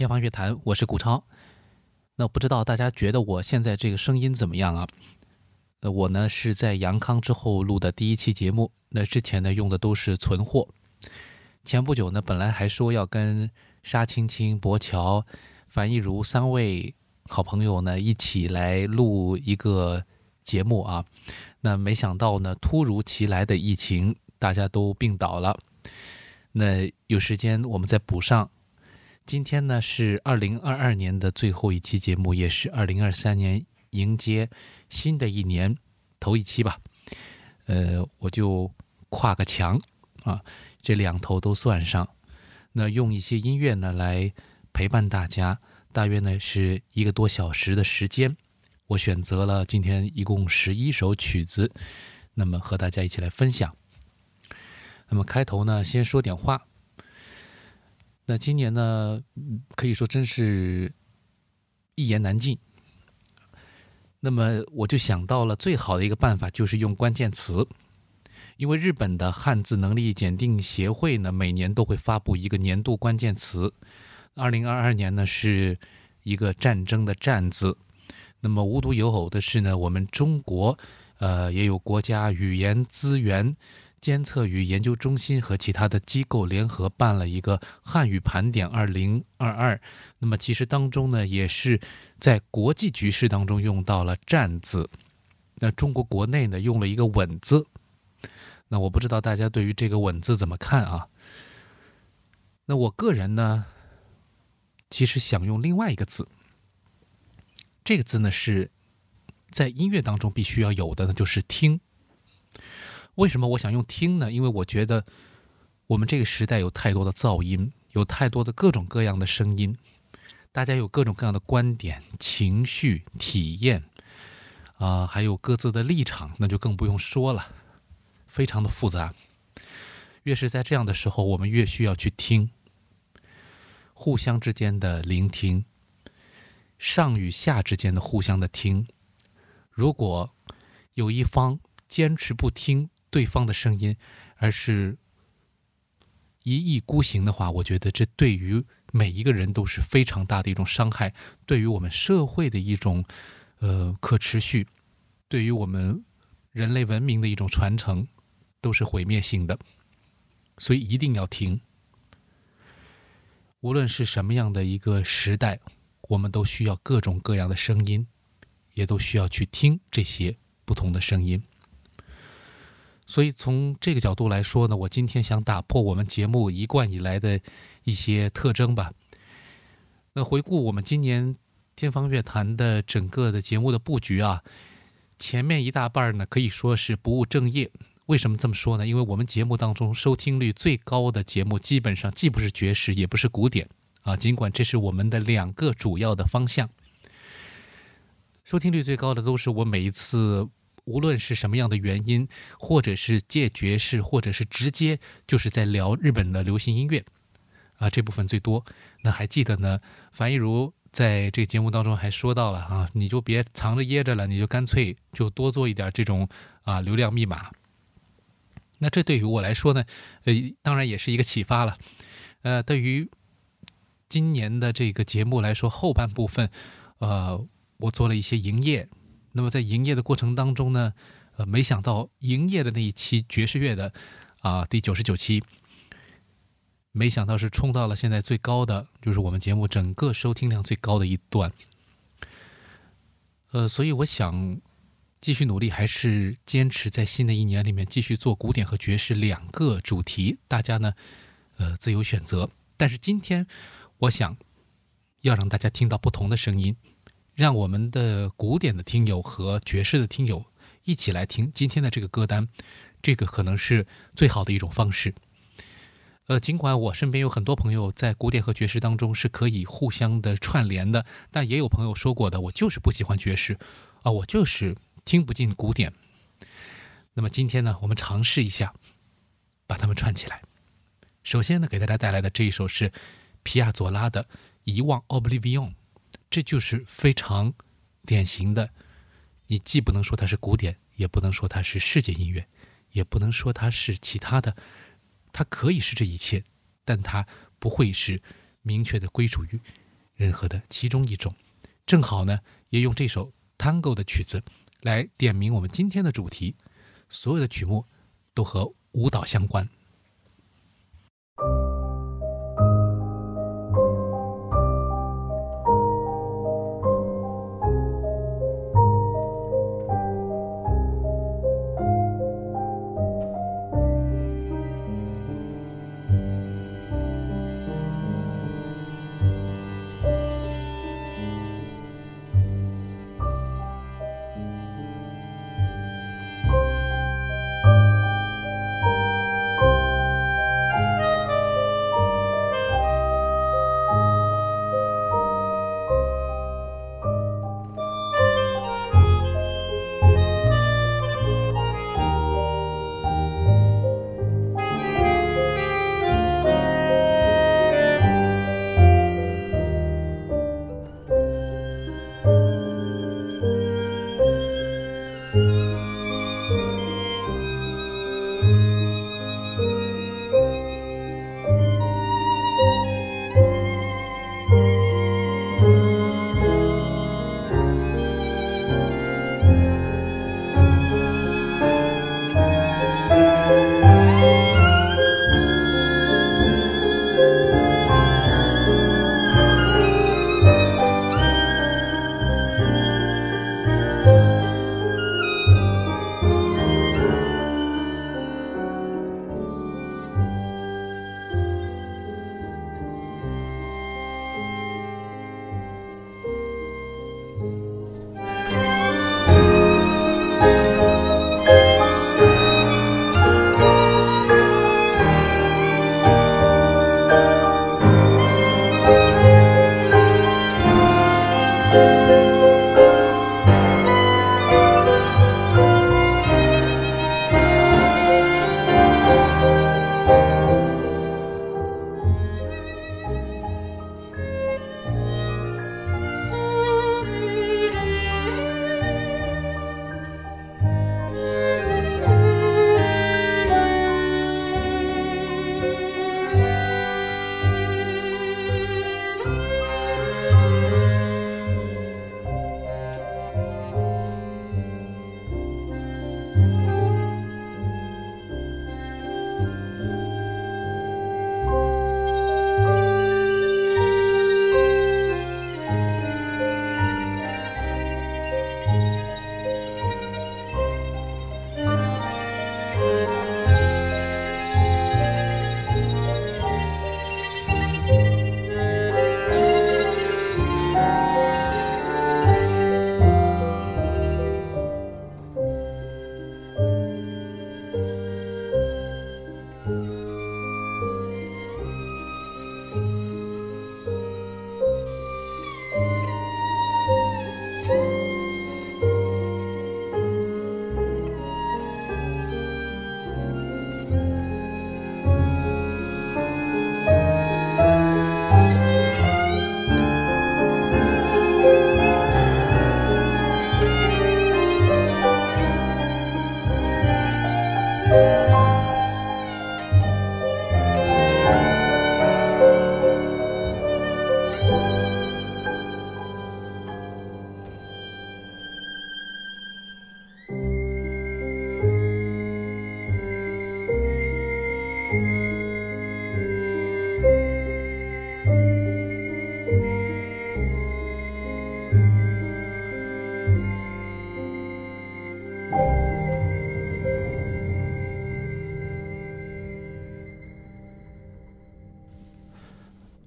天方乐坛，我是顾超。那不知道大家觉得我现在这个声音怎么样啊？呃，我呢是在阳康之后录的第一期节目。那之前呢用的都是存货。前不久呢，本来还说要跟沙青青、博乔、樊一如三位好朋友呢一起来录一个节目啊。那没想到呢，突如其来的疫情。大家都病倒了，那有时间我们再补上。今天呢是二零二二年的最后一期节目，也是二零二三年迎接新的一年头一期吧。呃，我就跨个墙啊，这两头都算上。那用一些音乐呢来陪伴大家，大约呢是一个多小时的时间。我选择了今天一共十一首曲子，那么和大家一起来分享。那么开头呢，先说点话。那今年呢，可以说真是一言难尽。那么我就想到了最好的一个办法，就是用关键词。因为日本的汉字能力检定协会呢，每年都会发布一个年度关键词。二零二二年呢，是一个战争的“战”字。那么无独有偶的是呢，我们中国呃也有国家语言资源。监测与研究中心和其他的机构联合办了一个汉语盘点二零二二，那么其实当中呢，也是在国际局势当中用到了“战”字，那中国国内呢用了一个“稳”字，那我不知道大家对于这个“稳”字怎么看啊？那我个人呢，其实想用另外一个字，这个字呢是在音乐当中必须要有的，呢，就是“听”。为什么我想用听呢？因为我觉得我们这个时代有太多的噪音，有太多的各种各样的声音，大家有各种各样的观点、情绪、体验，啊，还有各自的立场，那就更不用说了，非常的复杂。越是在这样的时候，我们越需要去听，互相之间的聆听，上与下之间的互相的听。如果有一方坚持不听，对方的声音，而是一意孤行的话，我觉得这对于每一个人都是非常大的一种伤害，对于我们社会的一种呃可持续，对于我们人类文明的一种传承，都是毁灭性的。所以一定要听，无论是什么样的一个时代，我们都需要各种各样的声音，也都需要去听这些不同的声音。所以从这个角度来说呢，我今天想打破我们节目一贯以来的一些特征吧。那回顾我们今年天方乐坛的整个的节目的布局啊，前面一大半呢可以说是不务正业。为什么这么说呢？因为我们节目当中收听率最高的节目，基本上既不是爵士，也不是古典啊。尽管这是我们的两个主要的方向，收听率最高的都是我每一次。无论是什么样的原因，或者是借爵士，或者是直接就是在聊日本的流行音乐，啊，这部分最多。那还记得呢？樊一茹在这个节目当中还说到了啊，你就别藏着掖着了，你就干脆就多做一点这种啊流量密码。那这对于我来说呢，呃，当然也是一个启发了。呃，对于今年的这个节目来说，后半部分，呃，我做了一些营业。那么在营业的过程当中呢，呃，没想到营业的那一期爵士乐的啊第九十九期，没想到是冲到了现在最高的，就是我们节目整个收听量最高的一段。呃，所以我想继续努力，还是坚持在新的一年里面继续做古典和爵士两个主题，大家呢，呃，自由选择。但是今天我想要让大家听到不同的声音。让我们的古典的听友和爵士的听友一起来听今天的这个歌单，这个可能是最好的一种方式。呃，尽管我身边有很多朋友在古典和爵士当中是可以互相的串联的，但也有朋友说过的，我就是不喜欢爵士，啊，我就是听不进古典。那么今天呢，我们尝试一下把它们串起来。首先呢，给大家带来的这一首是皮亚佐拉的《遗忘》（Oblivion），这就是非常典型的，你既不能说它是古典，也不能说它是世界音乐，也不能说它是其他的。它可以是这一切，但它不会是明确的归属于任何的其中一种。正好呢，也用这首 Tango 的曲子来点明我们今天的主题。所有的曲目都和舞蹈相关。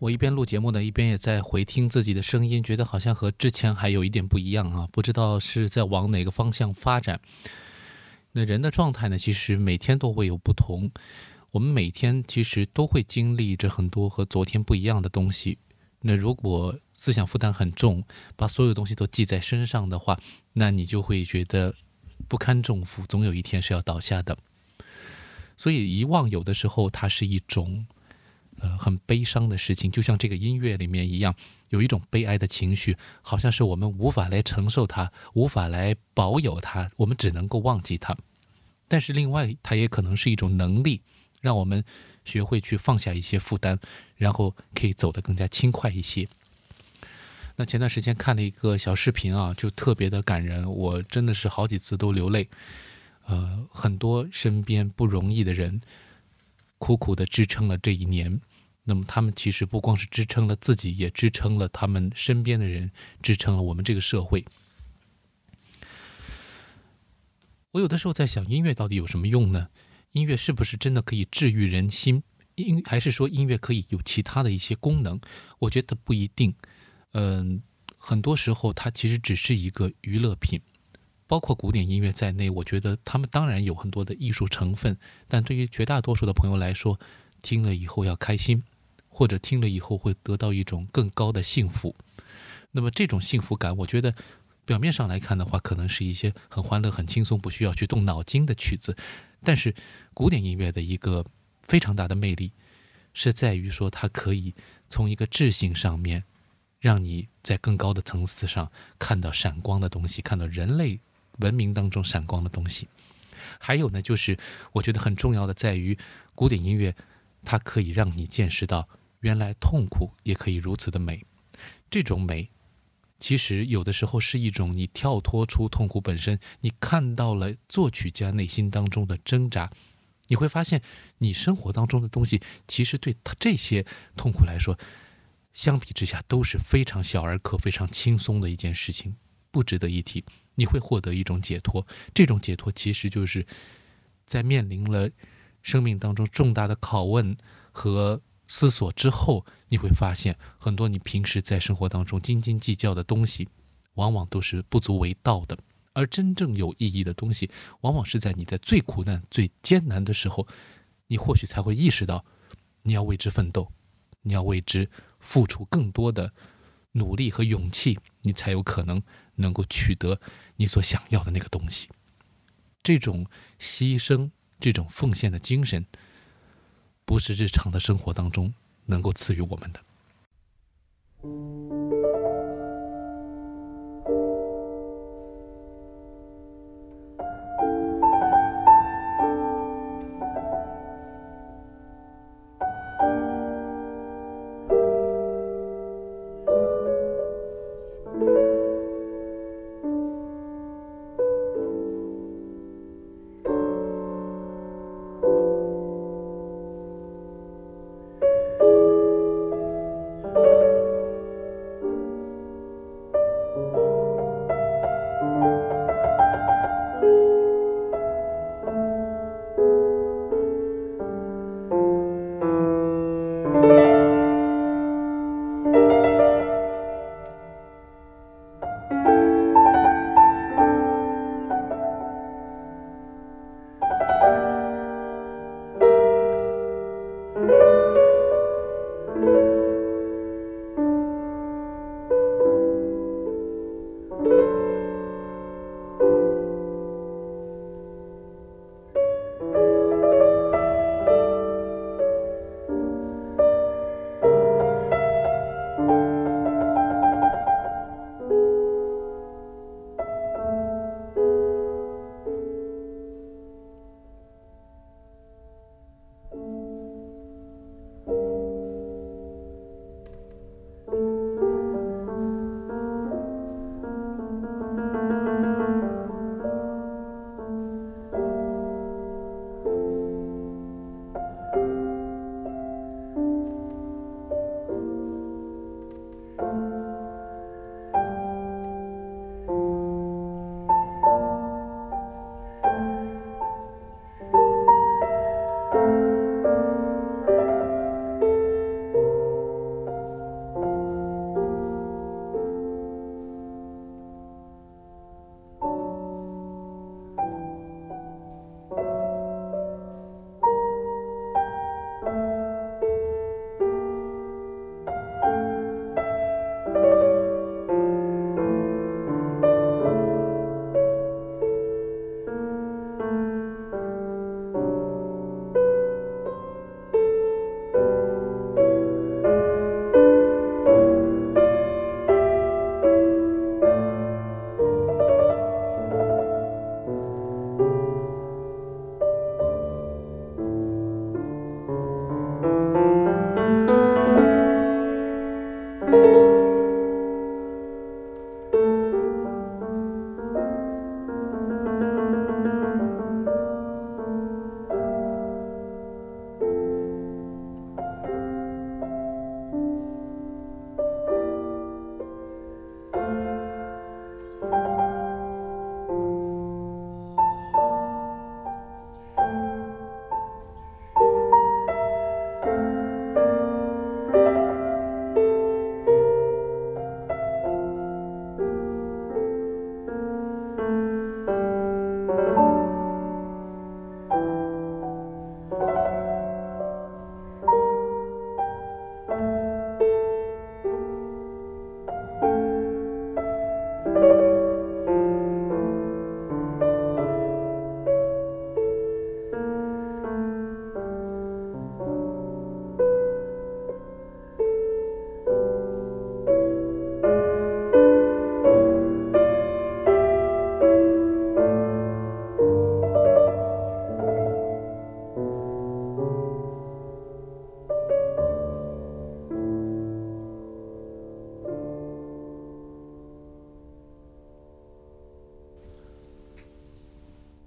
我一边录节目呢，一边也在回听自己的声音，觉得好像和之前还有一点不一样啊，不知道是在往哪个方向发展。那人的状态呢，其实每天都会有不同。我们每天其实都会经历着很多和昨天不一样的东西。那如果思想负担很重，把所有东西都记在身上的话，那你就会觉得不堪重负，总有一天是要倒下的。所以遗忘有的时候它是一种，呃，很悲伤的事情，就像这个音乐里面一样，有一种悲哀的情绪，好像是我们无法来承受它，无法来保有它，我们只能够忘记它。但是另外，它也可能是一种能力，让我们学会去放下一些负担，然后可以走得更加轻快一些。那前段时间看了一个小视频啊，就特别的感人，我真的是好几次都流泪。呃，很多身边不容易的人，苦苦的支撑了这一年。那么他们其实不光是支撑了自己，也支撑了他们身边的人，支撑了我们这个社会。我有的时候在想，音乐到底有什么用呢？音乐是不是真的可以治愈人心？音还是说音乐可以有其他的一些功能？我觉得不一定。嗯，很多时候它其实只是一个娱乐品。包括古典音乐在内，我觉得他们当然有很多的艺术成分，但对于绝大多数的朋友来说，听了以后要开心，或者听了以后会得到一种更高的幸福。那么这种幸福感，我觉得表面上来看的话，可能是一些很欢乐、很轻松、不需要去动脑筋的曲子。但是古典音乐的一个非常大的魅力，是在于说它可以从一个智性上面，让你在更高的层次上看到闪光的东西，看到人类。文明当中闪光的东西，还有呢，就是我觉得很重要的在于古典音乐，它可以让你见识到原来痛苦也可以如此的美。这种美，其实有的时候是一种你跳脱出痛苦本身，你看到了作曲家内心当中的挣扎，你会发现你生活当中的东西，其实对这些痛苦来说，相比之下都是非常小儿科、非常轻松的一件事情，不值得一提。你会获得一种解脱，这种解脱其实就是在面临了生命当中重大的拷问和思索之后，你会发现很多你平时在生活当中斤斤计较的东西，往往都是不足为道的。而真正有意义的东西，往往是在你在最苦难、最艰难的时候，你或许才会意识到，你要为之奋斗，你要为之付出更多的努力和勇气，你才有可能。能够取得你所想要的那个东西，这种牺牲、这种奉献的精神，不是日常的生活当中能够赐予我们的。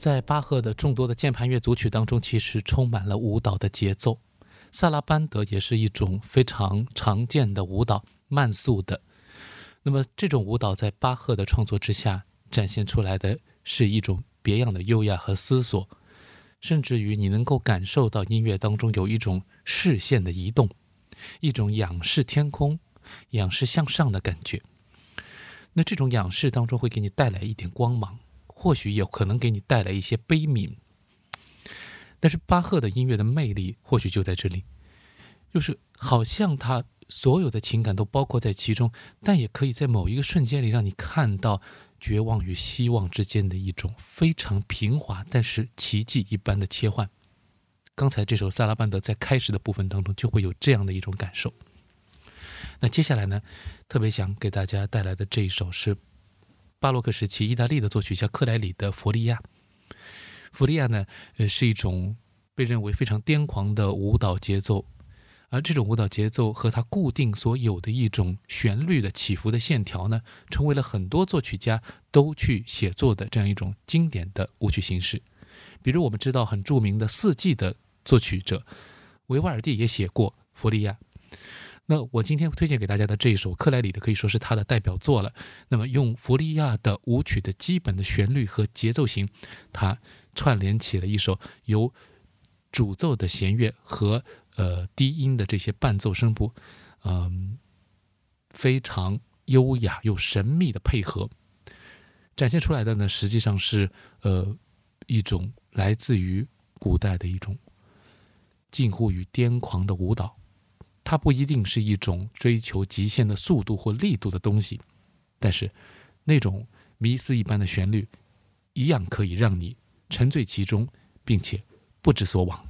在巴赫的众多的键盘乐组曲当中，其实充满了舞蹈的节奏。萨拉班德也是一种非常常见的舞蹈，慢速的。那么这种舞蹈在巴赫的创作之下展现出来的是一种别样的优雅和思索，甚至于你能够感受到音乐当中有一种视线的移动，一种仰视天空、仰视向上的感觉。那这种仰视当中会给你带来一点光芒。或许也可能给你带来一些悲悯，但是巴赫的音乐的魅力或许就在这里，就是好像他所有的情感都包括在其中，但也可以在某一个瞬间里让你看到绝望与希望之间的一种非常平滑但是奇迹一般的切换。刚才这首萨拉班德在开始的部分当中就会有这样的一种感受。那接下来呢，特别想给大家带来的这一首是。巴洛克时期，意大利的作曲家克莱里的《弗利亚》。弗利亚呢，呃，是一种被认为非常癫狂的舞蹈节奏，而这种舞蹈节奏和它固定所有的一种旋律的起伏的线条呢，成为了很多作曲家都去写作的这样一种经典的舞曲形式。比如我们知道很著名的《四季》的作曲者维瓦尔第也写过《弗利亚》。那我今天推荐给大家的这一首克莱里的可以说是他的代表作了。那么用弗利亚的舞曲的基本的旋律和节奏型，他串联起了一首由主奏的弦乐和呃低音的这些伴奏声部，嗯，非常优雅又神秘的配合，展现出来的呢实际上是呃一种来自于古代的一种近乎于癫狂的舞蹈。它不一定是一种追求极限的速度或力度的东西，但是那种迷思一般的旋律，一样可以让你沉醉其中，并且不知所往。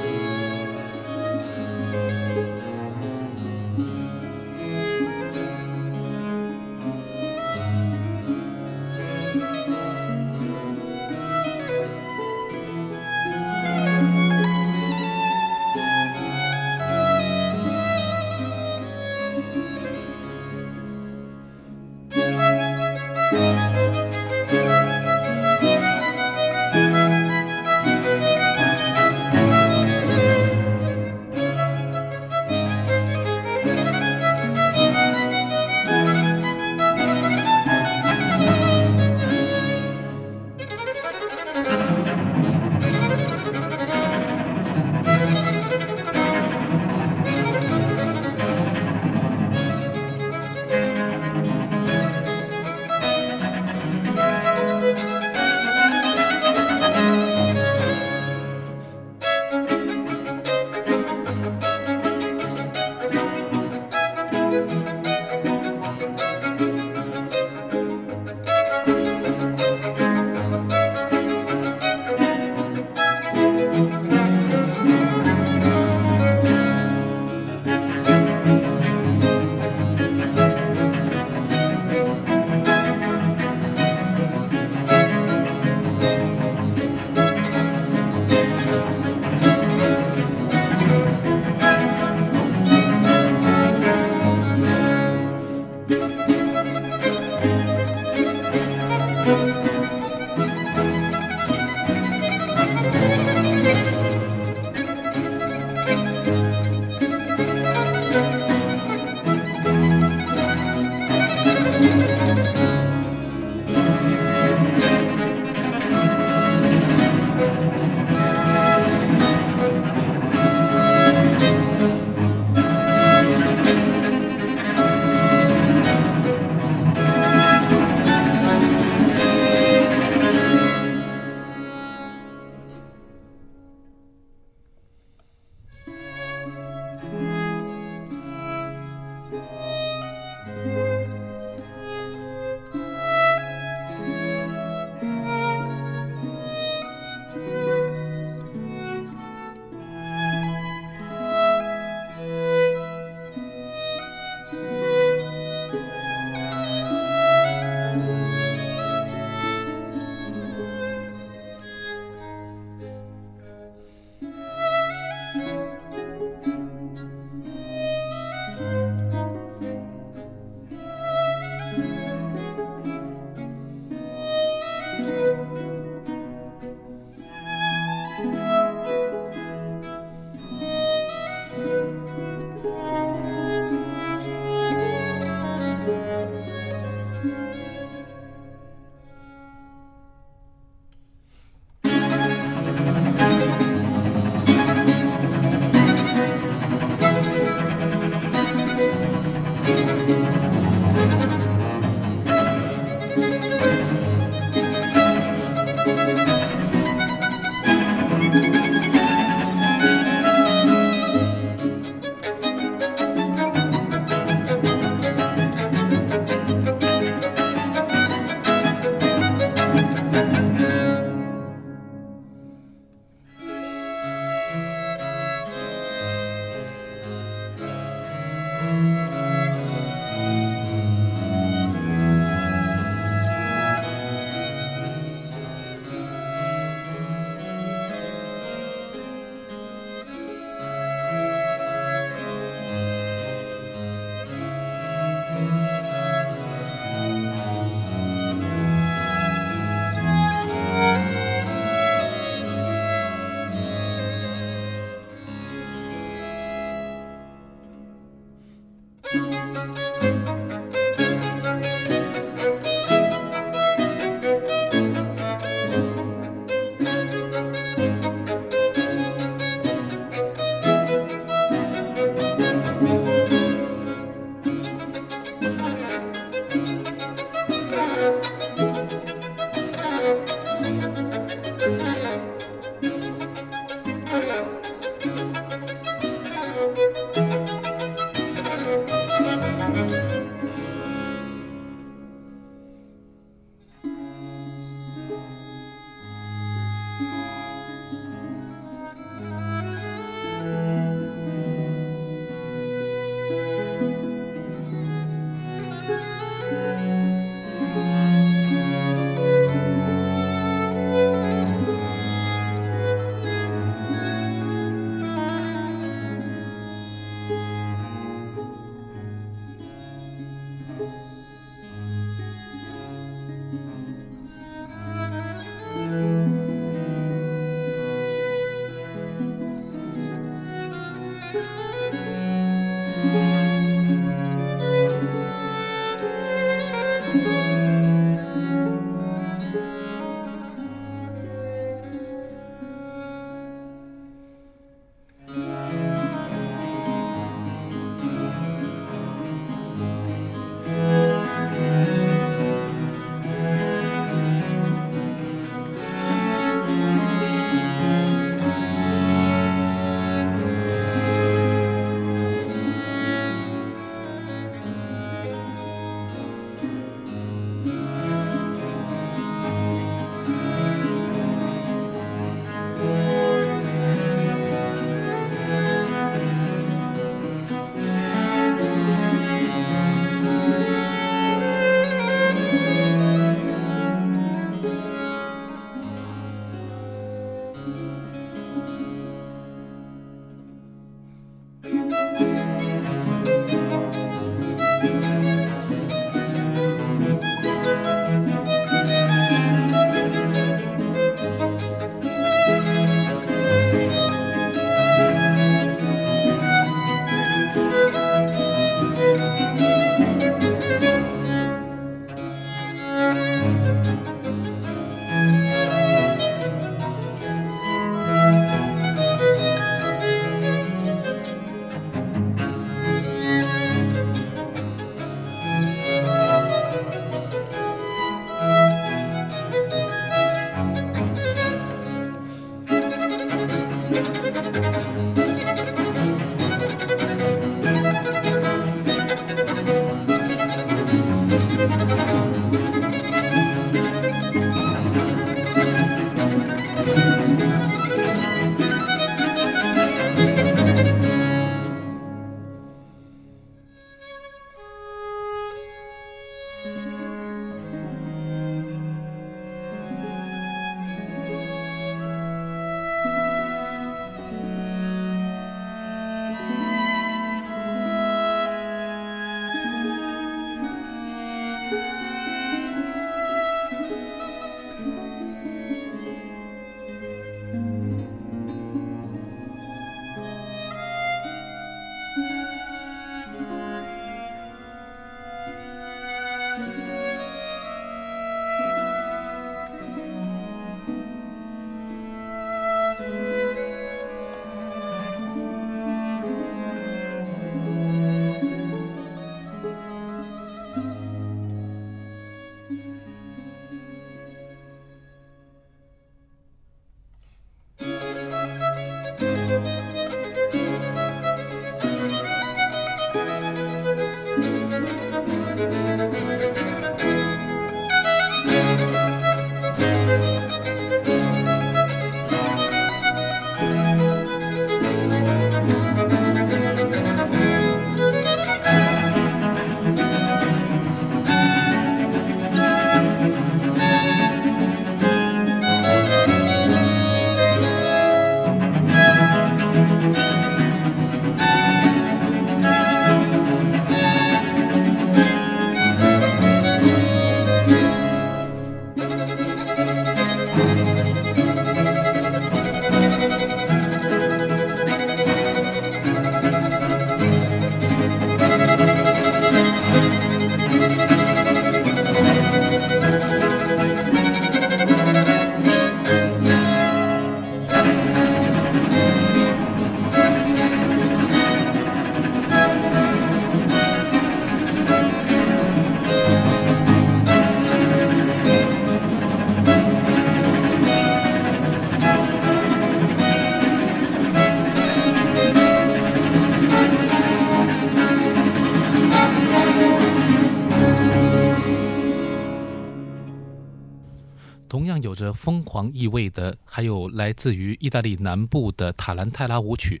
狂意味的，还有来自于意大利南部的塔兰泰拉舞曲。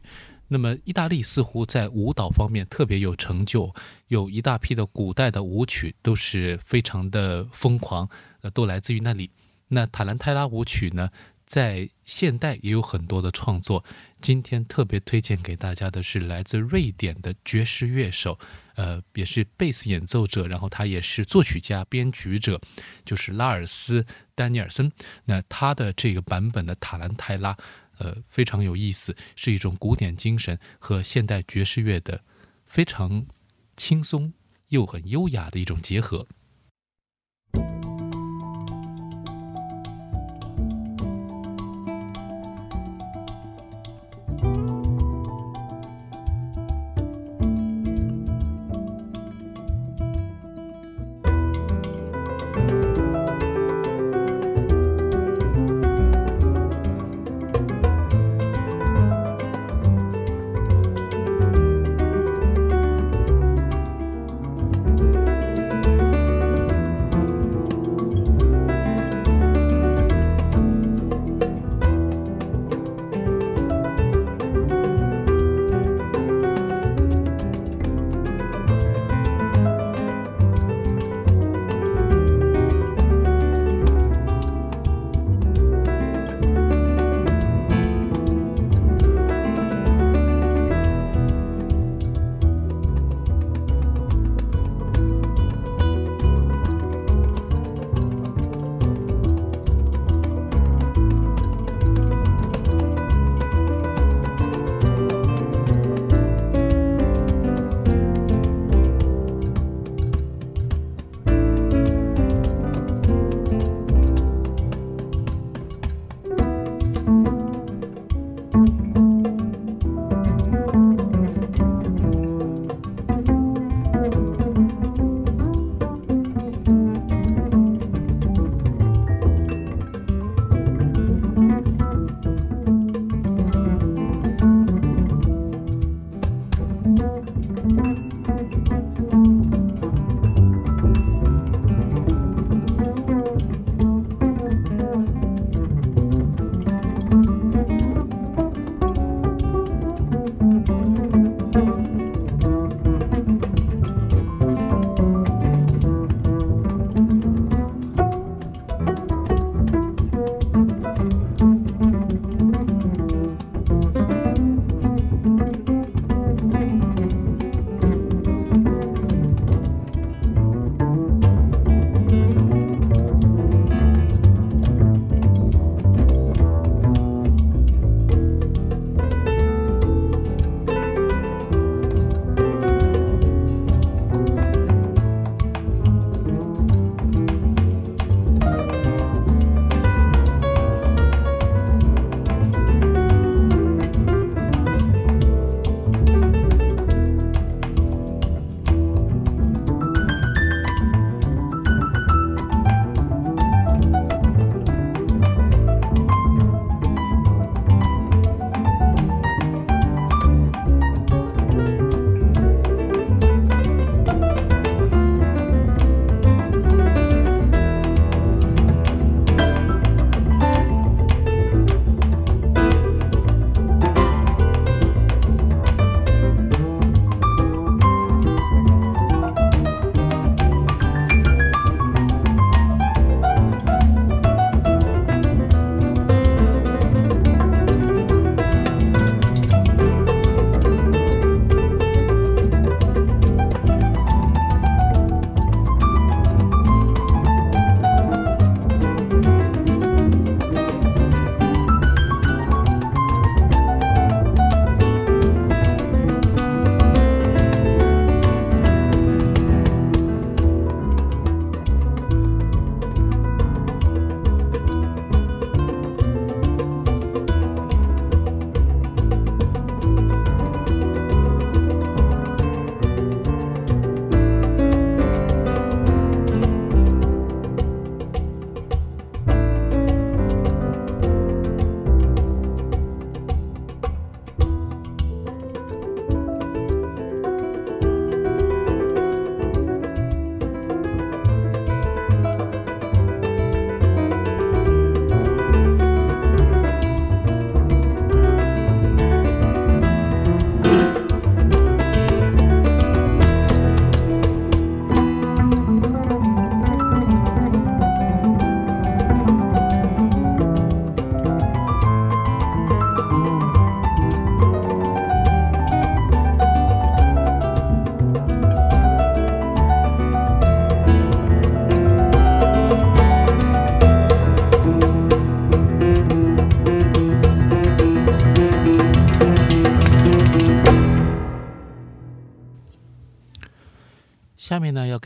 那么，意大利似乎在舞蹈方面特别有成就，有一大批的古代的舞曲都是非常的疯狂，呃，都来自于那里。那塔兰泰拉舞曲呢，在现代也有很多的创作。今天特别推荐给大家的是来自瑞典的爵士乐手，呃，也是贝斯演奏者，然后他也是作曲家、编曲者，就是拉尔斯·丹尼尔森。那他的这个版本的塔兰泰拉。呃，非常有意思，是一种古典精神和现代爵士乐的非常轻松又很优雅的一种结合。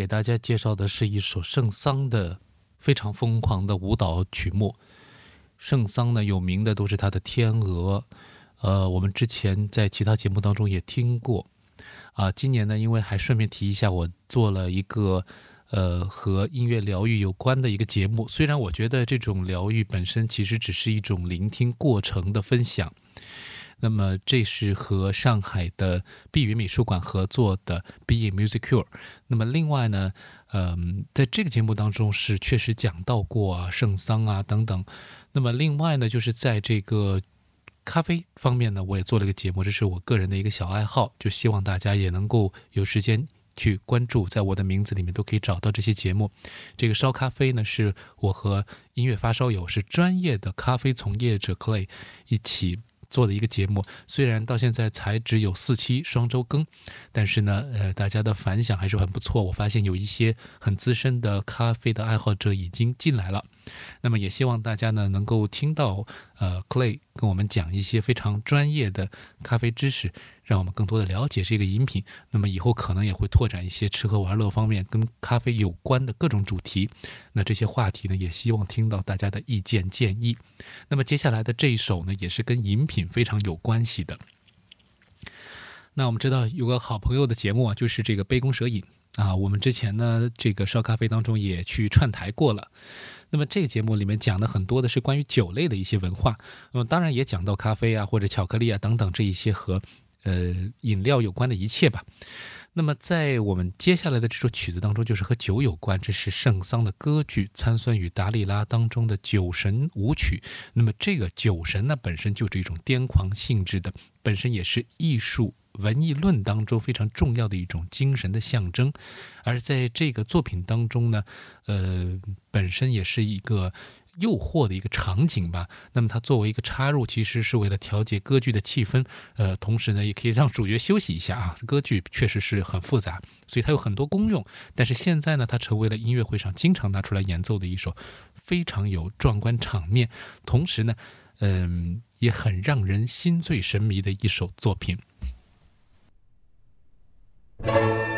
给大家介绍的是一首圣桑的非常疯狂的舞蹈曲目。圣桑呢，有名的都是他的《天鹅》，呃，我们之前在其他节目当中也听过。啊，今年呢，因为还顺便提一下，我做了一个呃和音乐疗愈有关的一个节目。虽然我觉得这种疗愈本身其实只是一种聆听过程的分享。那么这是和上海的碧云美术馆合作的 Be Music Cure。那么另外呢，嗯，在这个节目当中是确实讲到过啊圣桑啊等等。那么另外呢，就是在这个咖啡方面呢，我也做了一个节目，这是我个人的一个小爱好，就希望大家也能够有时间去关注，在我的名字里面都可以找到这些节目。这个烧咖啡呢，是我和音乐发烧友，是专业的咖啡从业者 Clay 一起。做的一个节目，虽然到现在才只有四期双周更，但是呢，呃，大家的反响还是很不错。我发现有一些很资深的咖啡的爱好者已经进来了。那么也希望大家呢能够听到，呃，Clay 跟我们讲一些非常专业的咖啡知识，让我们更多的了解这个饮品。那么以后可能也会拓展一些吃喝玩乐方面跟咖啡有关的各种主题。那这些话题呢，也希望听到大家的意见建议。那么接下来的这一首呢，也是跟饮品非常有关系的。那我们知道有个好朋友的节目啊，就是这个杯弓蛇影啊。我们之前呢，这个烧咖啡当中也去串台过了。那么这个节目里面讲的很多的是关于酒类的一些文化，那么当然也讲到咖啡啊或者巧克力啊等等这一些和呃饮料有关的一切吧。那么在我们接下来的这首曲子当中，就是和酒有关，这是圣桑的歌剧《参孙与达利拉》当中的酒神舞曲。那么这个酒神呢，本身就是一种癫狂性质的，本身也是艺术。文艺论当中非常重要的一种精神的象征，而在这个作品当中呢，呃，本身也是一个诱惑的一个场景吧。那么它作为一个插入，其实是为了调节歌剧的气氛，呃，同时呢，也可以让主角休息一下啊。歌剧确实是很复杂，所以它有很多功用。但是现在呢，它成为了音乐会上经常拿出来演奏的一首非常有壮观场面，同时呢，嗯，也很让人心醉神迷的一首作品。Música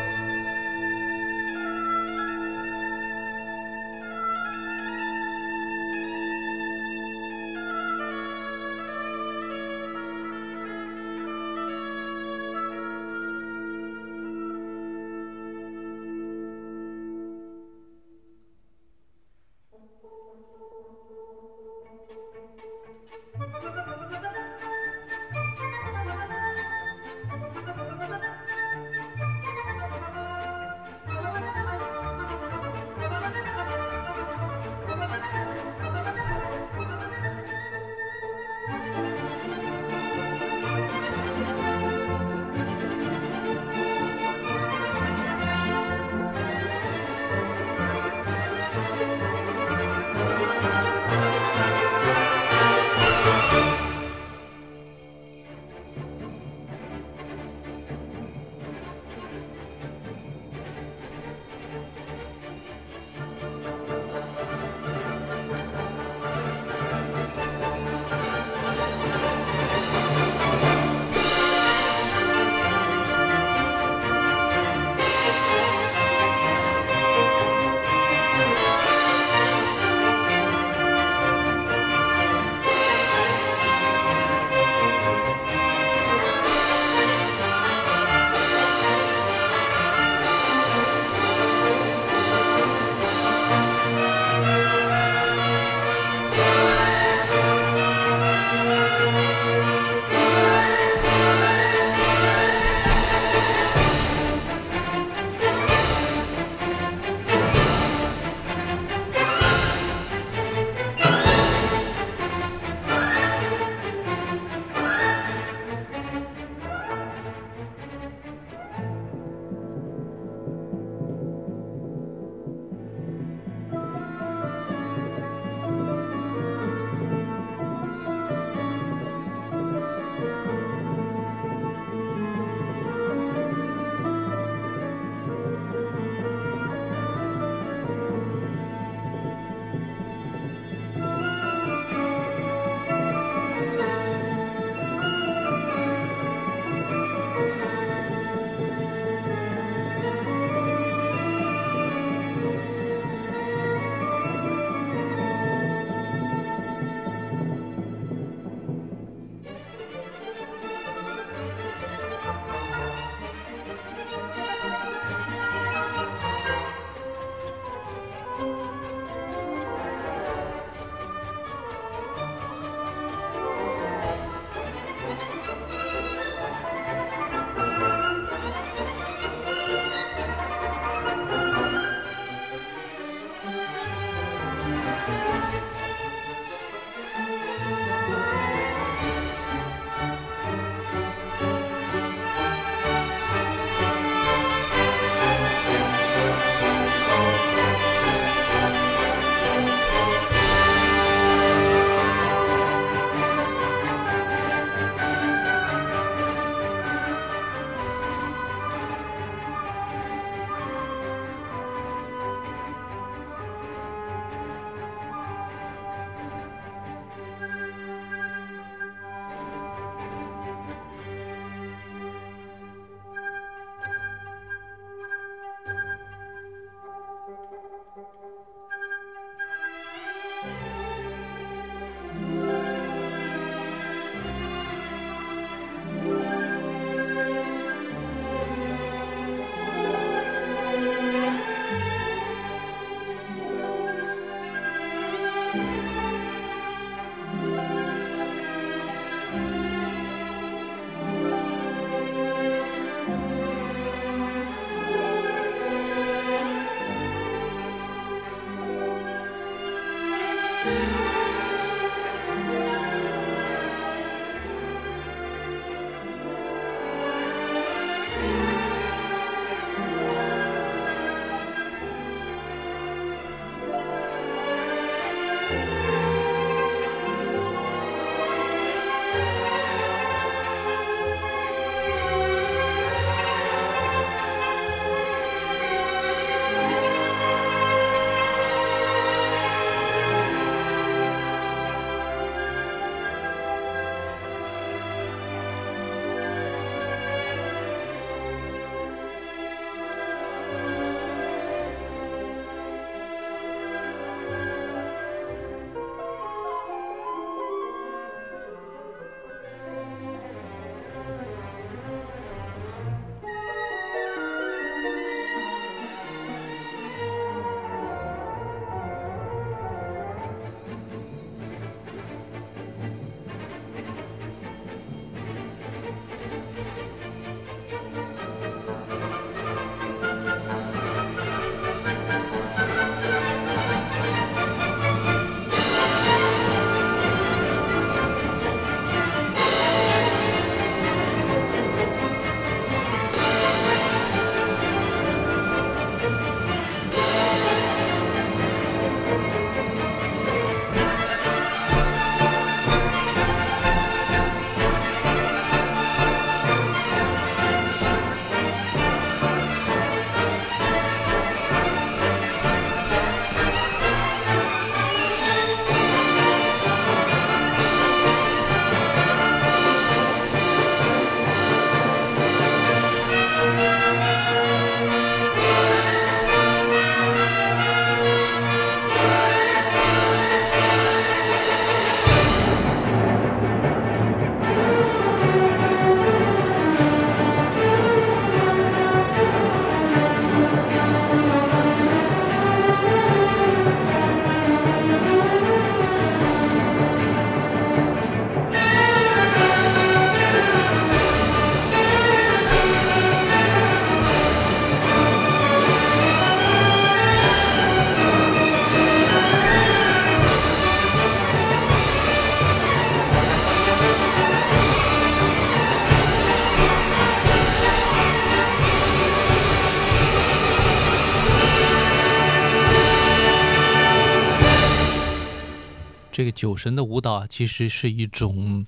这个酒神的舞蹈啊，其实是一种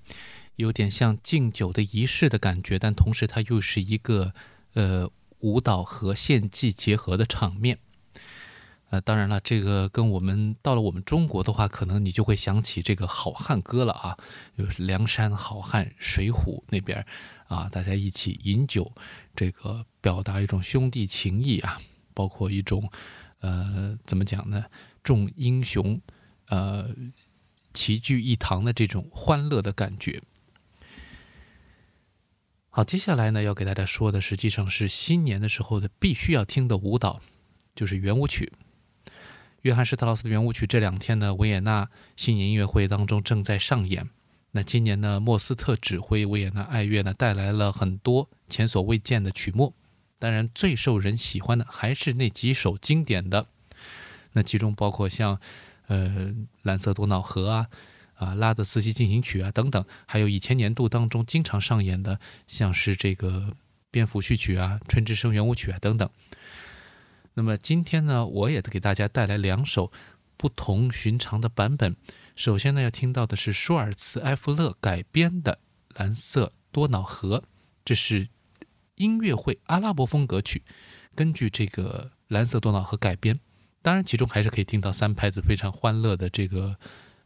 有点像敬酒的仪式的感觉，但同时它又是一个呃舞蹈和献祭结合的场面。呃，当然了，这个跟我们到了我们中国的话，可能你就会想起这个《好汉歌》了啊，就是梁山好汉、水浒那边啊，大家一起饮酒，这个表达一种兄弟情谊啊，包括一种呃怎么讲呢，众英雄呃。齐聚一堂的这种欢乐的感觉。好，接下来呢，要给大家说的，实际上是新年的时候的必须要听的舞蹈，就是圆舞曲。约翰施特劳斯的圆舞曲这两天呢，维也纳新年音乐会当中正在上演。那今年呢，莫斯特指挥维也纳爱乐呢，带来了很多前所未见的曲目。当然，最受人喜欢的还是那几首经典的，那其中包括像。呃，蓝色多瑙河啊，啊，拉德斯基进行曲啊，等等，还有以前年度当中经常上演的，像是这个蝙蝠序曲啊、春之声圆舞曲啊等等。那么今天呢，我也给大家带来两首不同寻常的版本。首先呢，要听到的是舒尔茨埃夫勒改编的蓝色多瑙河，这是音乐会阿拉伯风格曲，根据这个蓝色多瑙河改编。当然，其中还是可以听到三拍子非常欢乐的这个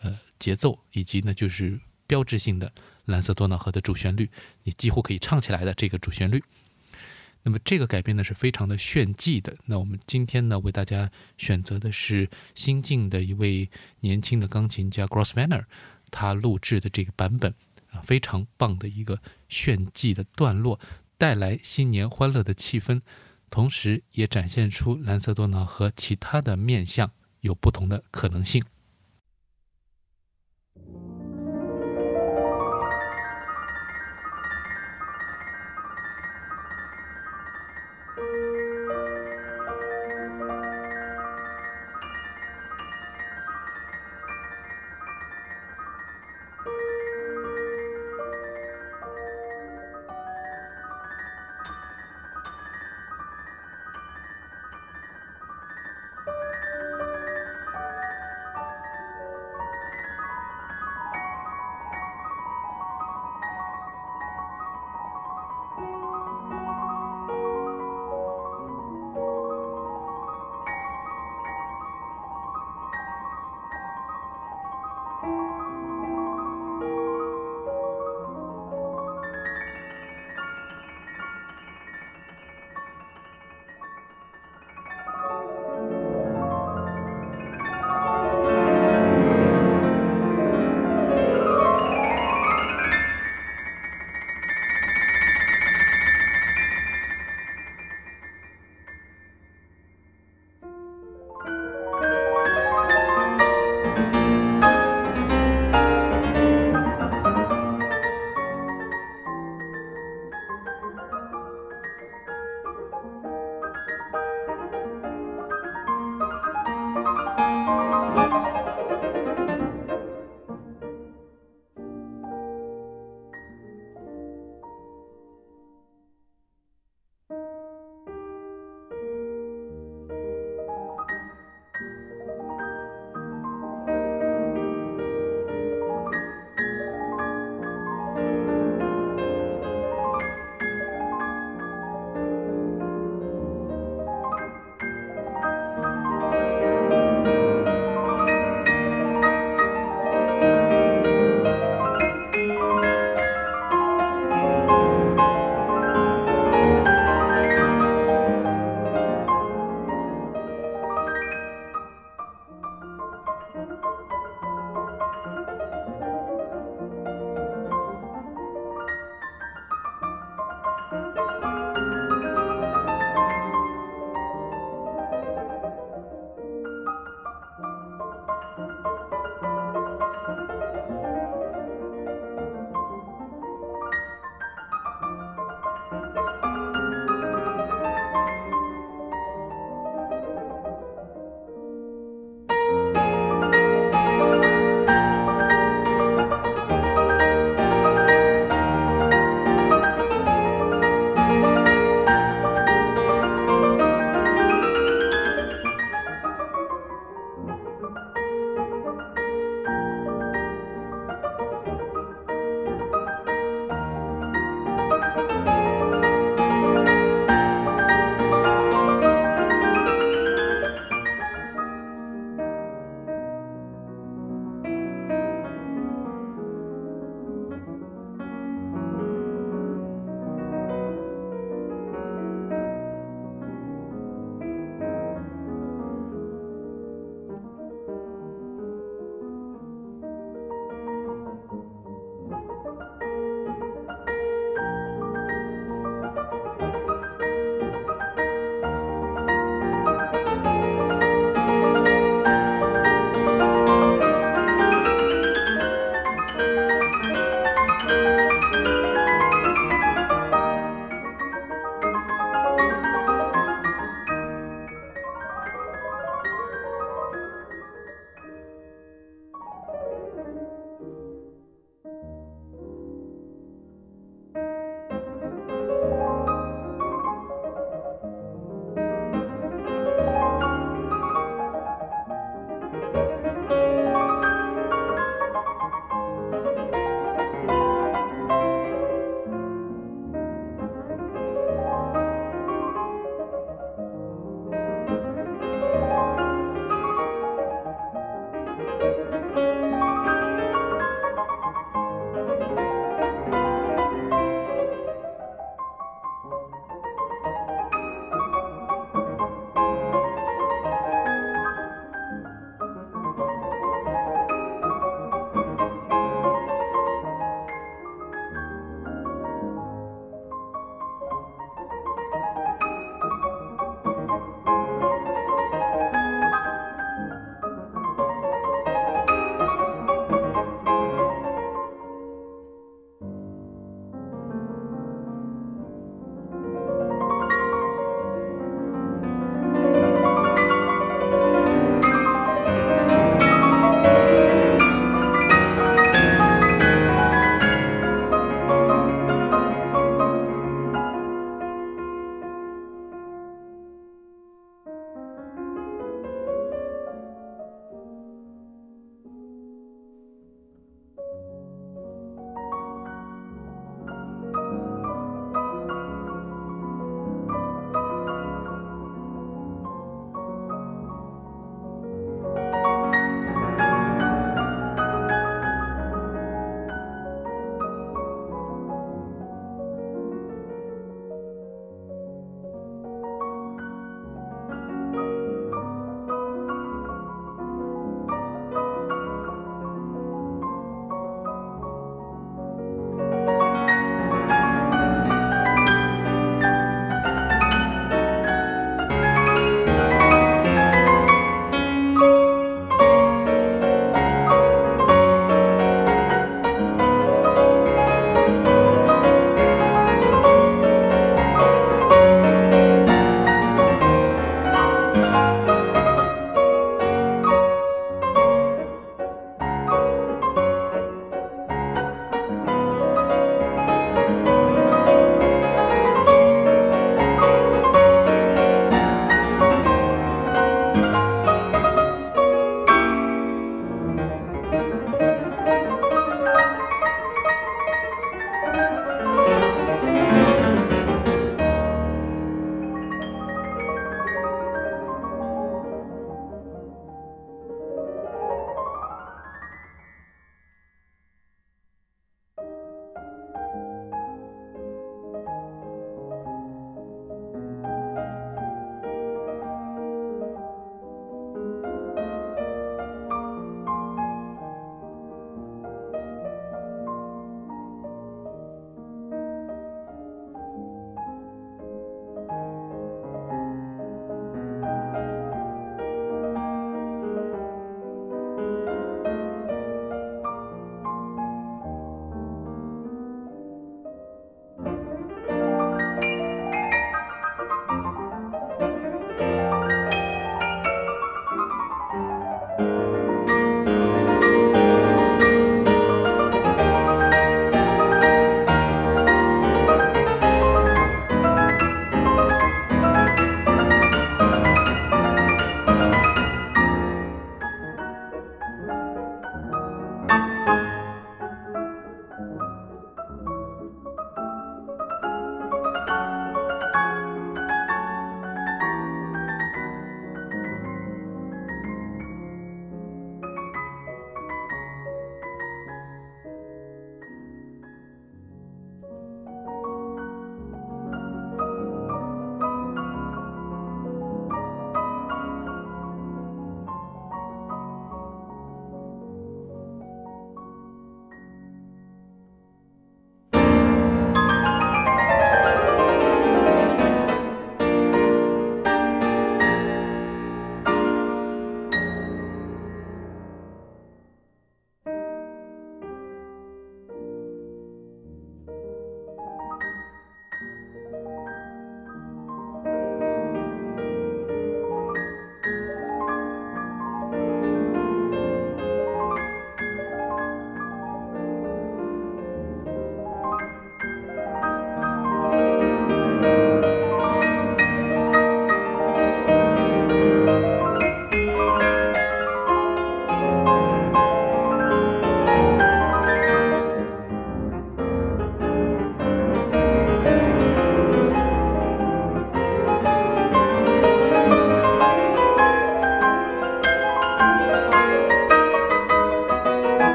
呃节奏，以及呢就是标志性的蓝色多瑙河的主旋律，你几乎可以唱起来的这个主旋律。那么这个改编呢是非常的炫技的。那我们今天呢为大家选择的是新晋的一位年轻的钢琴家 Grossmanner，他录制的这个版本啊非常棒的一个炫技的段落，带来新年欢乐的气氛。同时，也展现出蓝色多瑙和其他的面相有不同的可能性。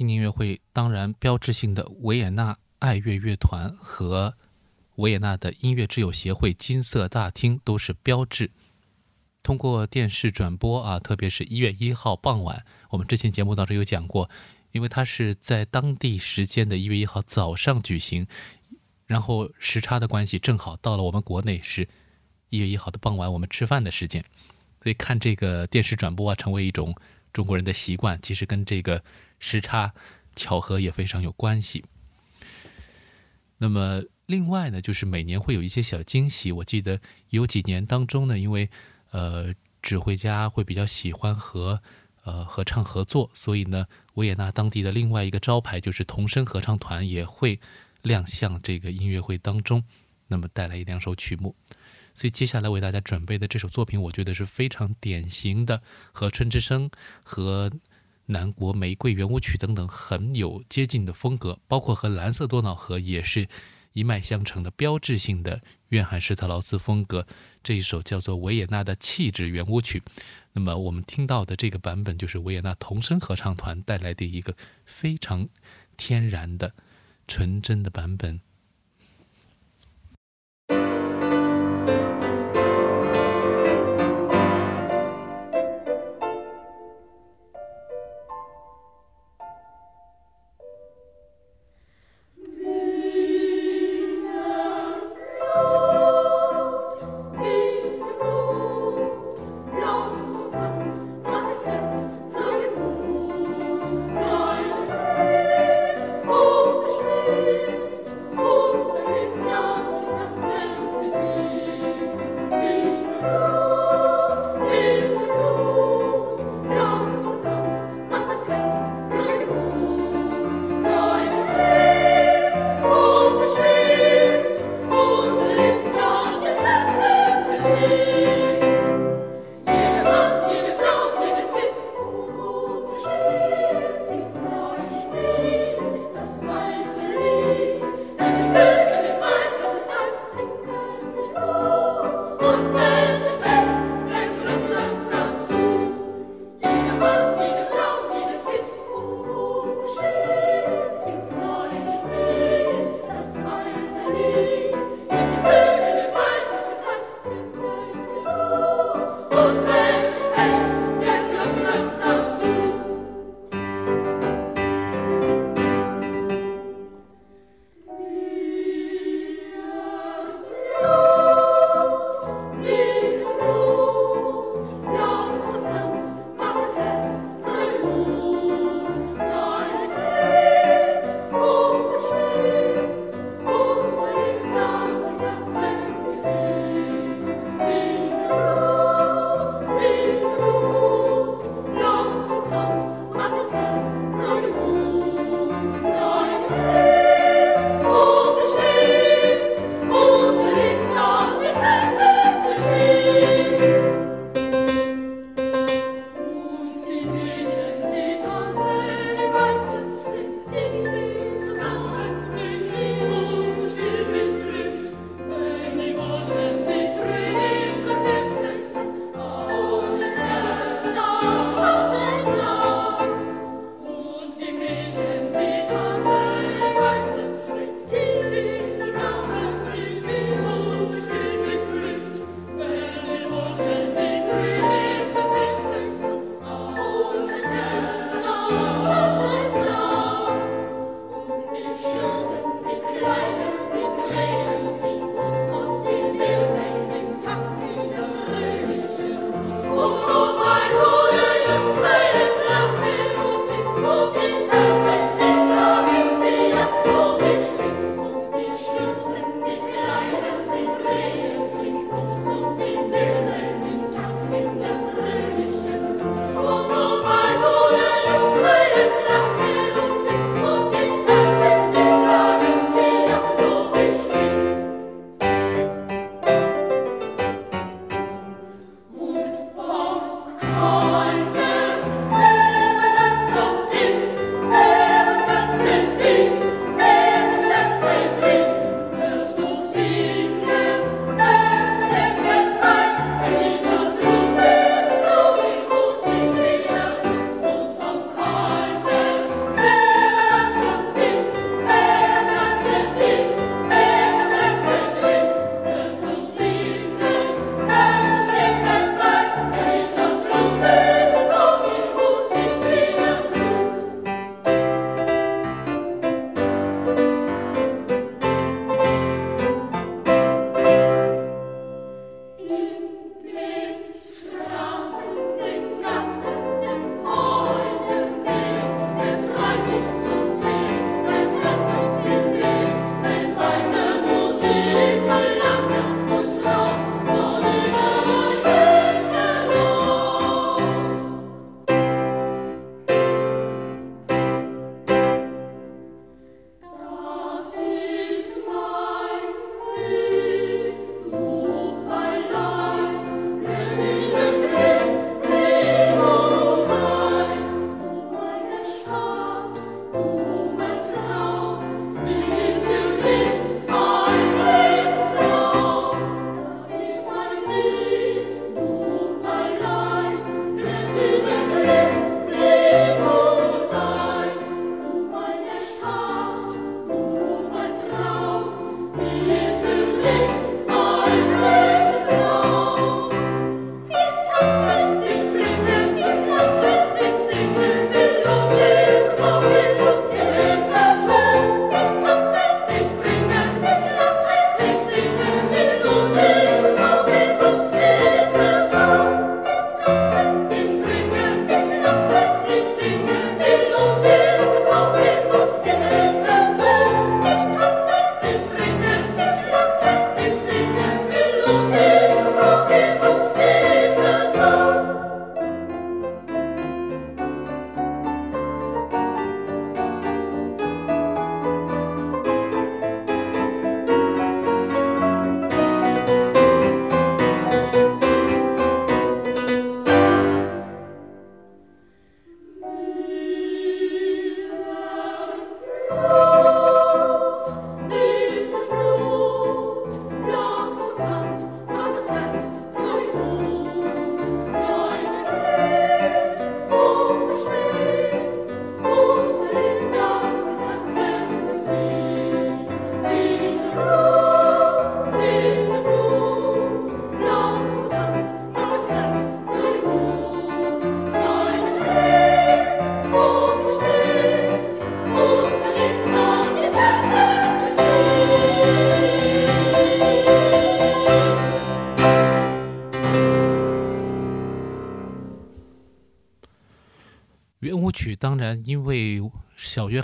新年音乐会，当然标志性的维也纳爱乐乐团和维也纳的音乐之友协会金色大厅都是标志。通过电视转播啊，特别是一月一号傍晚，我们之前节目当中有讲过，因为它是在当地时间的一月一号早上举行，然后时差的关系，正好到了我们国内是一月一号的傍晚，我们吃饭的时间，所以看这个电视转播啊，成为一种中国人的习惯，其实跟这个时差巧合也非常有关系。那么另外呢，就是每年会有一些小惊喜，我记得有几年当中呢，因为呃，指挥家会比较喜欢和呃合唱合作，所以呢，维也纳当地的另外一个招牌就是童声合唱团也会亮相这个音乐会当中，那么带来一两首曲目。所以接下来为大家准备的这首作品，我觉得是非常典型的，和《春之声》和《南国玫瑰圆舞曲》等等很有接近的风格，包括和《蓝色多瑙河》也是。一脉相承的标志性的约翰施特劳斯风格，这一首叫做《维也纳的气质圆舞曲》。那么我们听到的这个版本，就是维也纳童声合唱团带来的一个非常天然的、纯真的版本。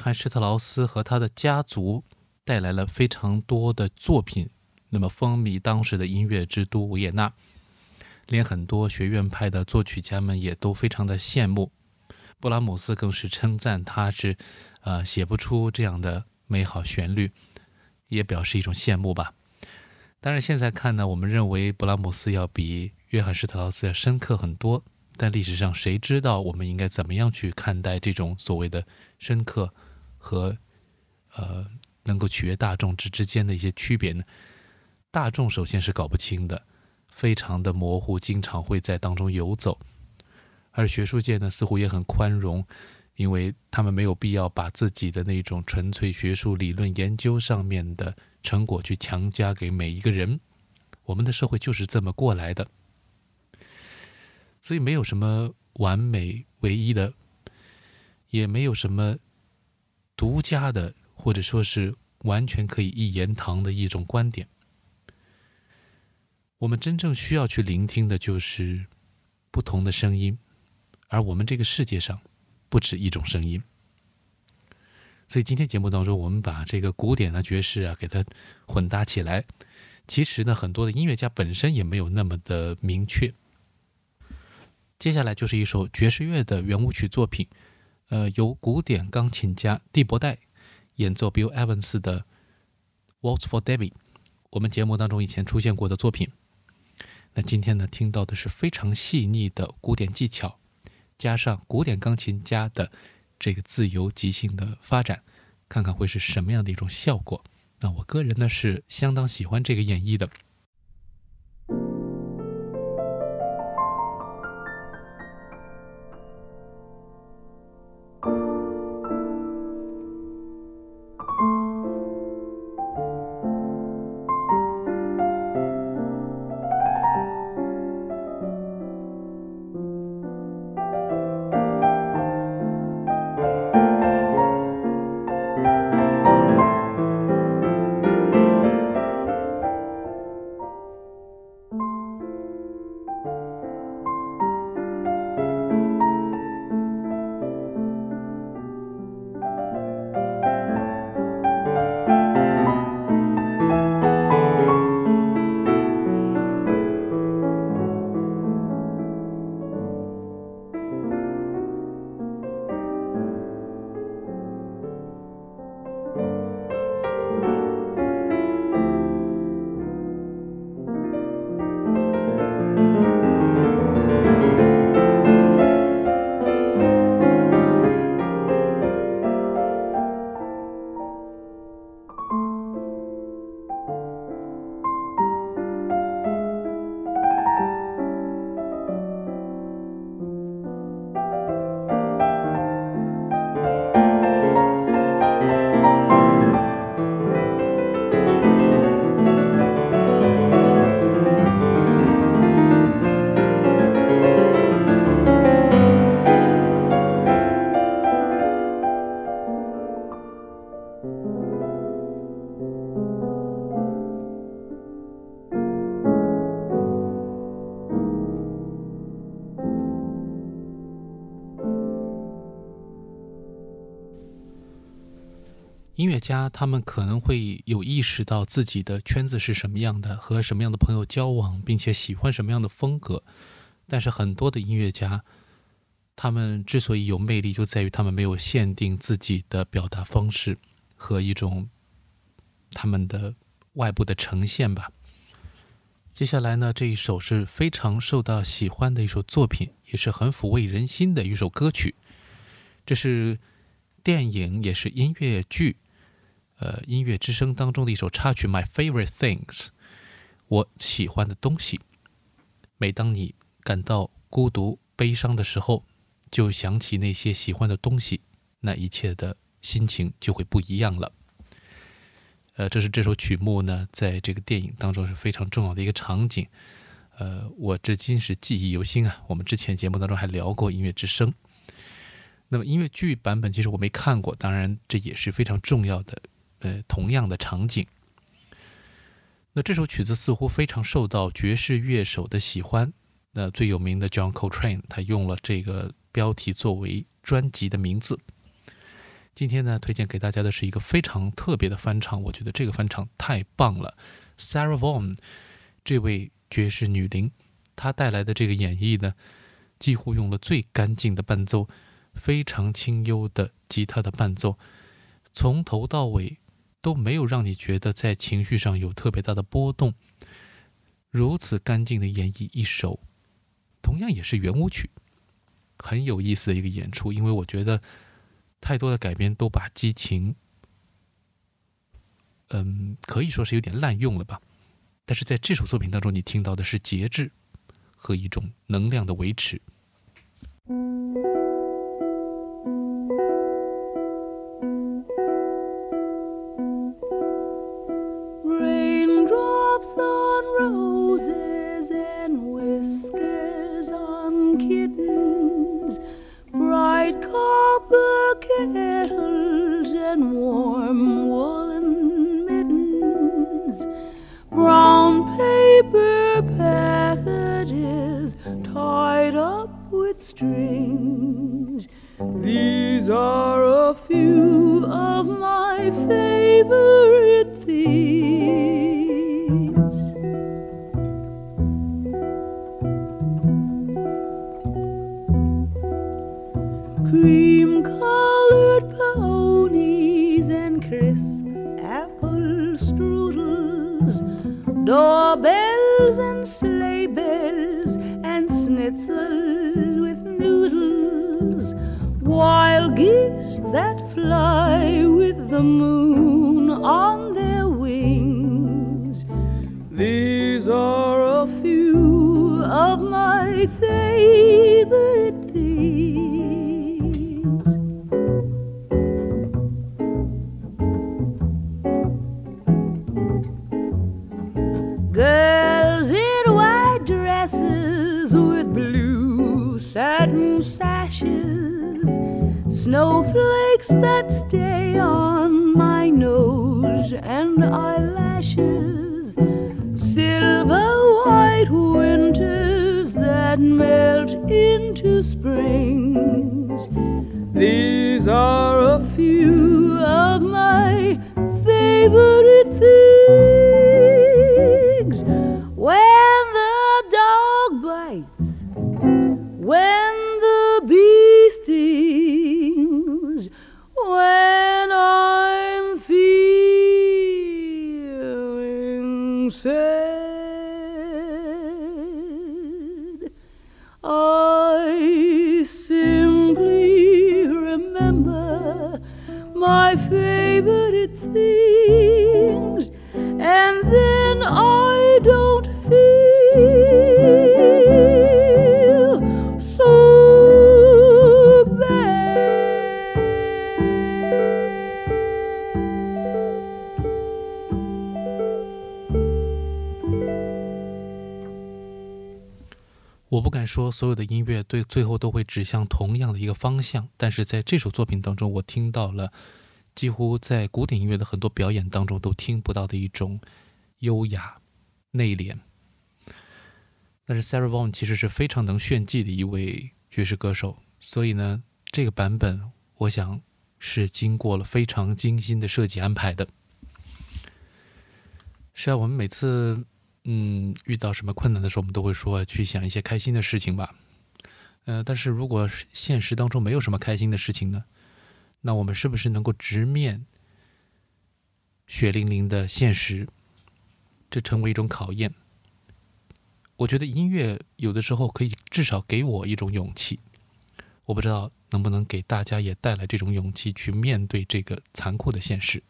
汉施特劳斯和他的家族带来了非常多的作品，那么风靡当时的音乐之都维也纳，连很多学院派的作曲家们也都非常的羡慕。布拉姆斯更是称赞他是，呃，写不出这样的美好旋律，也表示一种羡慕吧。当然，现在看呢，我们认为布拉姆斯要比约翰施特劳斯要深刻很多。但历史上谁知道我们应该怎么样去看待这种所谓的深刻和呃能够取悦大众之之间的一些区别呢？大众首先是搞不清的，非常的模糊，经常会在当中游走。而学术界呢，似乎也很宽容，因为他们没有必要把自己的那种纯粹学术理论研究上面的成果去强加给每一个人。我们的社会就是这么过来的。所以没有什么完美唯一的，也没有什么独家的，或者说是完全可以一言堂的一种观点。我们真正需要去聆听的就是不同的声音，而我们这个世界上不止一种声音。所以今天节目当中，我们把这个古典啊、爵士啊给它混搭起来。其实呢，很多的音乐家本身也没有那么的明确。接下来就是一首爵士乐的圆舞曲作品，呃，由古典钢琴家蒂伯代演奏 Bill Evans 的《Waltz for Debbie》，我们节目当中以前出现过的作品。那今天呢，听到的是非常细腻的古典技巧，加上古典钢琴家的这个自由即兴的发展，看看会是什么样的一种效果。那我个人呢是相当喜欢这个演绎的。家他们可能会有意识到自己的圈子是什么样的，和什么样的朋友交往，并且喜欢什么样的风格。但是很多的音乐家，他们之所以有魅力，就在于他们没有限定自己的表达方式和一种他们的外部的呈现吧。接下来呢，这一首是非常受到喜欢的一首作品，也是很抚慰人心的一首歌曲。这是。电影也是音乐剧，呃，音乐之声当中的一首插曲《My Favorite Things》，我喜欢的东西。每当你感到孤独、悲伤的时候，就想起那些喜欢的东西，那一切的心情就会不一样了。呃，这是这首曲目呢，在这个电影当中是非常重要的一个场景。呃，我至今是记忆犹新啊。我们之前节目当中还聊过音乐之声。那么音乐剧版本其实我没看过，当然这也是非常重要的。呃，同样的场景。那这首曲子似乎非常受到爵士乐手的喜欢。那最有名的 John Coltrane，他用了这个标题作为专辑的名字。今天呢，推荐给大家的是一个非常特别的翻唱，我觉得这个翻唱太棒了。Sarah Vaughan 这位爵士女伶，她带来的这个演绎呢，几乎用了最干净的伴奏，非常清幽的吉他的伴奏，从头到尾都没有让你觉得在情绪上有特别大的波动。如此干净的演绎一首，同样也是圆舞曲，很有意思的一个演出，因为我觉得。太多的改编都把激情，嗯，可以说是有点滥用了吧。但是在这首作品当中，你听到的是节制和一种能量的维持。Kettles and warm woolen mittens, brown paper packages tied up with strings. These are a few of my favorite things. Cream colored ponies and crisp apple strudels, doorbells and sleigh bells, and schnitzel with noodles, wild geese that fly with the moon 所有的音乐对最后都会指向同样的一个方向，但是在这首作品当中，我听到了几乎在古典音乐的很多表演当中都听不到的一种优雅、内敛。但是 Sarah Vaughan 其实是非常能炫技的一位爵士歌手，所以呢，这个版本我想是经过了非常精心的设计安排的。是啊，我们每次嗯遇到什么困难的时候，我们都会说去想一些开心的事情吧。呃，但是如果现实当中没有什么开心的事情呢，那我们是不是能够直面血淋淋的现实？这成为一种考验。我觉得音乐有的时候可以至少给我一种勇气。我不知道能不能给大家也带来这种勇气，去面对这个残酷的现实？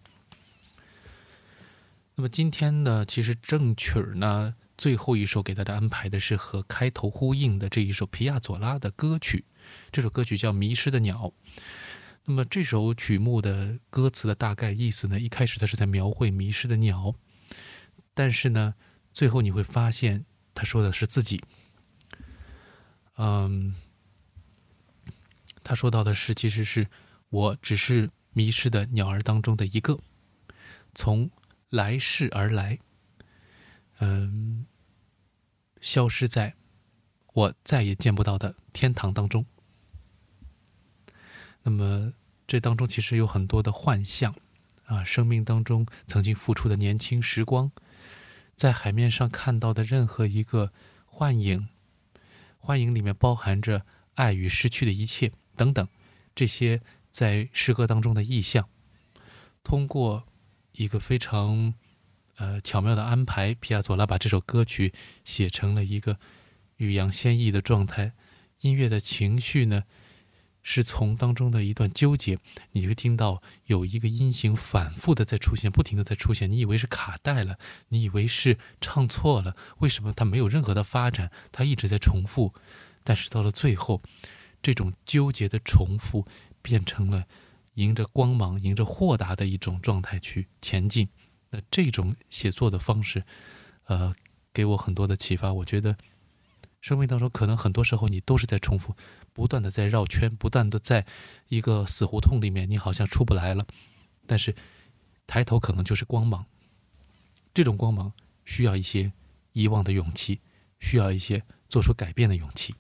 那么今天呢，其实正曲儿呢，最后一首给大家安排的是和开头呼应的这一首皮亚佐拉的歌曲。这首歌曲叫《迷失的鸟》。那么这首曲目的歌词的大概意思呢，一开始它是在描绘迷失的鸟，但是呢，最后你会发现他说的是自己。嗯，他说到的是，其实是我只是迷失的鸟儿当中的一个，从。来世而来，嗯，消失在我再也见不到的天堂当中。那么这当中其实有很多的幻象啊，生命当中曾经付出的年轻时光，在海面上看到的任何一个幻影，幻影里面包含着爱与失去的一切等等，这些在诗歌当中的意象，通过。一个非常，呃巧妙的安排，皮亚佐拉把这首歌曲写成了一个欲扬先抑的状态。音乐的情绪呢，是从当中的一段纠结，你会听到有一个音型反复的在出现，不停的在出现。你以为是卡带了，你以为是唱错了，为什么它没有任何的发展？它一直在重复，但是到了最后，这种纠结的重复变成了。迎着光芒，迎着豁达的一种状态去前进，那这种写作的方式，呃，给我很多的启发。我觉得，生命当中可能很多时候你都是在重复，不断的在绕圈，不断的在一个死胡同里面，你好像出不来了。但是抬头可能就是光芒，这种光芒需要一些遗忘的勇气，需要一些做出改变的勇气。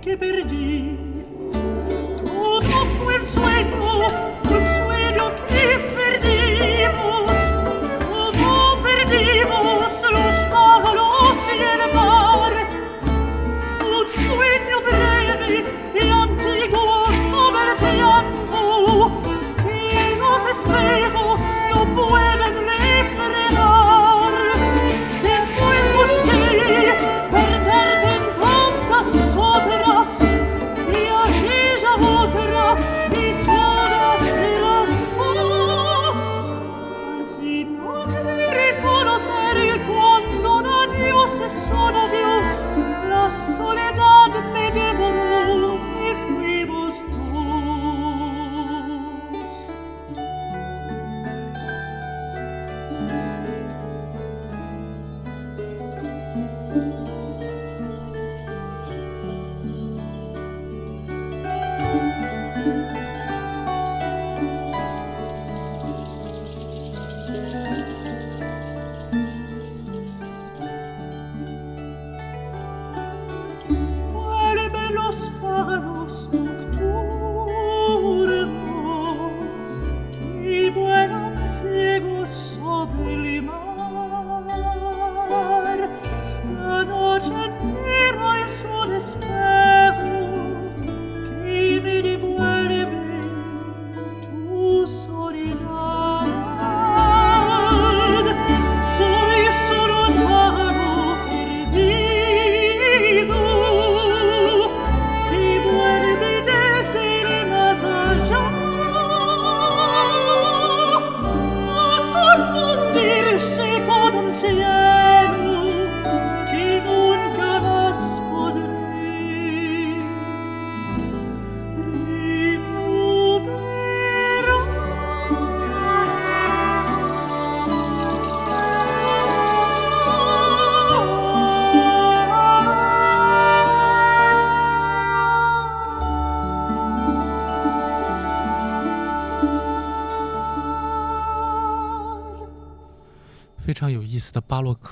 che perdi tutto quel suo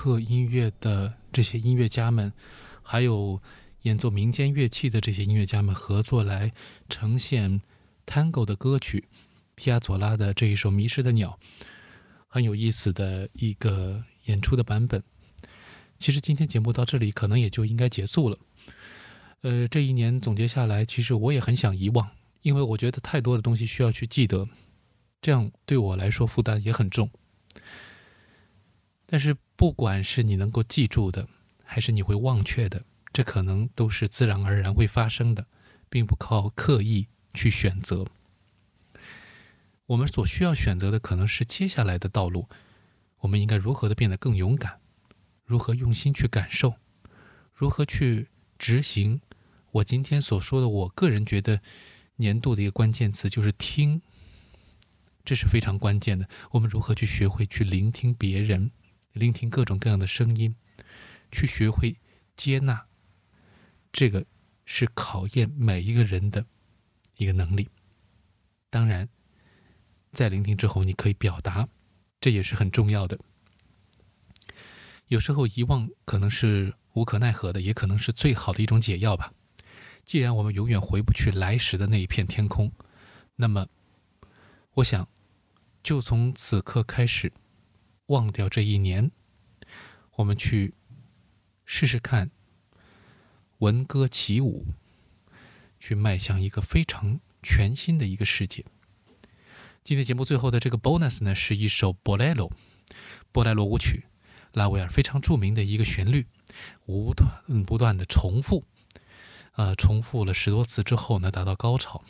克音乐的这些音乐家们，还有演奏民间乐器的这些音乐家们合作来呈现 Tango 的歌曲，皮亚佐拉的这一首《迷失的鸟》，很有意思的一个演出的版本。其实今天节目到这里可能也就应该结束了。呃，这一年总结下来，其实我也很想遗忘，因为我觉得太多的东西需要去记得，这样对我来说负担也很重。但是，不管是你能够记住的，还是你会忘却的，这可能都是自然而然会发生的，并不靠刻意去选择。我们所需要选择的可能是接下来的道路，我们应该如何的变得更勇敢，如何用心去感受，如何去执行。我今天所说的，我个人觉得年度的一个关键词就是听，这是非常关键的。我们如何去学会去聆听别人？聆听各种各样的声音，去学会接纳，这个是考验每一个人的一个能力。当然，在聆听之后，你可以表达，这也是很重要的。有时候遗忘可能是无可奈何的，也可能是最好的一种解药吧。既然我们永远回不去来时的那一片天空，那么，我想，就从此刻开始。忘掉这一年，我们去试试看，闻歌起舞，去迈向一个非常全新的一个世界。今天节目最后的这个 bonus 呢，是一首波莱罗，波莱罗舞曲，拉威尔非常著名的一个旋律，无断不断的重复，呃，重复了十多次之后呢，达到高潮。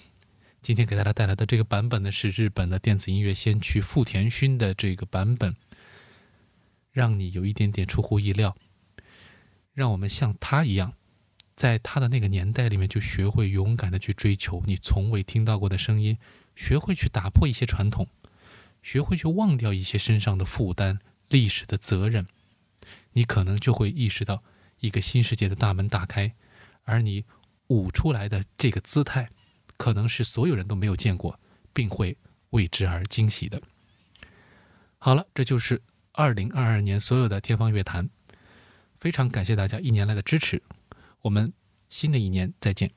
今天给大家带来的这个版本呢，是日本的电子音乐先驱富田勋的这个版本。让你有一点点出乎意料，让我们像他一样，在他的那个年代里面，就学会勇敢的去追求你从未听到过的声音，学会去打破一些传统，学会去忘掉一些身上的负担、历史的责任，你可能就会意识到一个新世界的大门打开，而你舞出来的这个姿态，可能是所有人都没有见过，并会为之而惊喜的。好了，这就是。二零二二年所有的天方乐坛，非常感谢大家一年来的支持，我们新的一年再见。